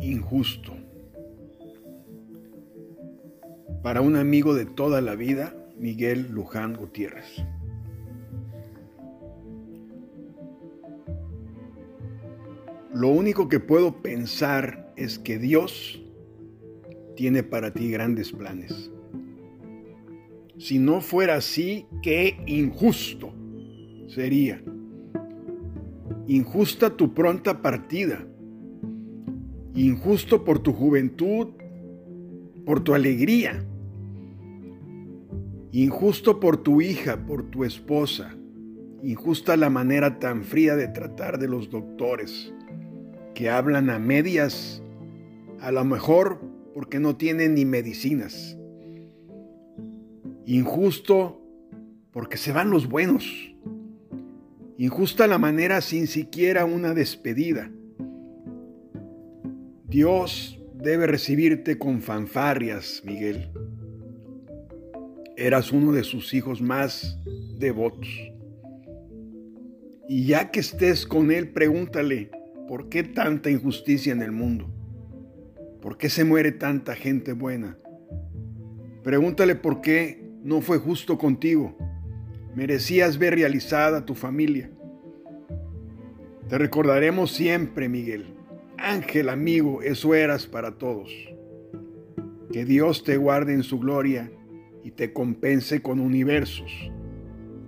injusto. Para un amigo de toda la vida, Miguel Luján Gutiérrez. Lo único que puedo pensar es que Dios tiene para ti grandes planes. Si no fuera así, qué injusto sería. Injusta tu pronta partida injusto por tu juventud, por tu alegría, injusto por tu hija, por tu esposa, injusta la manera tan fría de tratar de los doctores, que hablan a medias, a lo mejor porque no tienen ni medicinas. Injusto porque se van los buenos. Injusta la manera sin siquiera una despedida. Dios debe recibirte con fanfarrias, Miguel. Eras uno de sus hijos más devotos. Y ya que estés con Él, pregúntale, ¿por qué tanta injusticia en el mundo? ¿Por qué se muere tanta gente buena? Pregúntale por qué no fue justo contigo. Merecías ver realizada tu familia. Te recordaremos siempre, Miguel. Ángel amigo, eso eras para todos. Que Dios te guarde en su gloria y te compense con universos.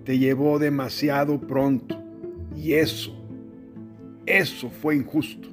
Te llevó demasiado pronto y eso, eso fue injusto.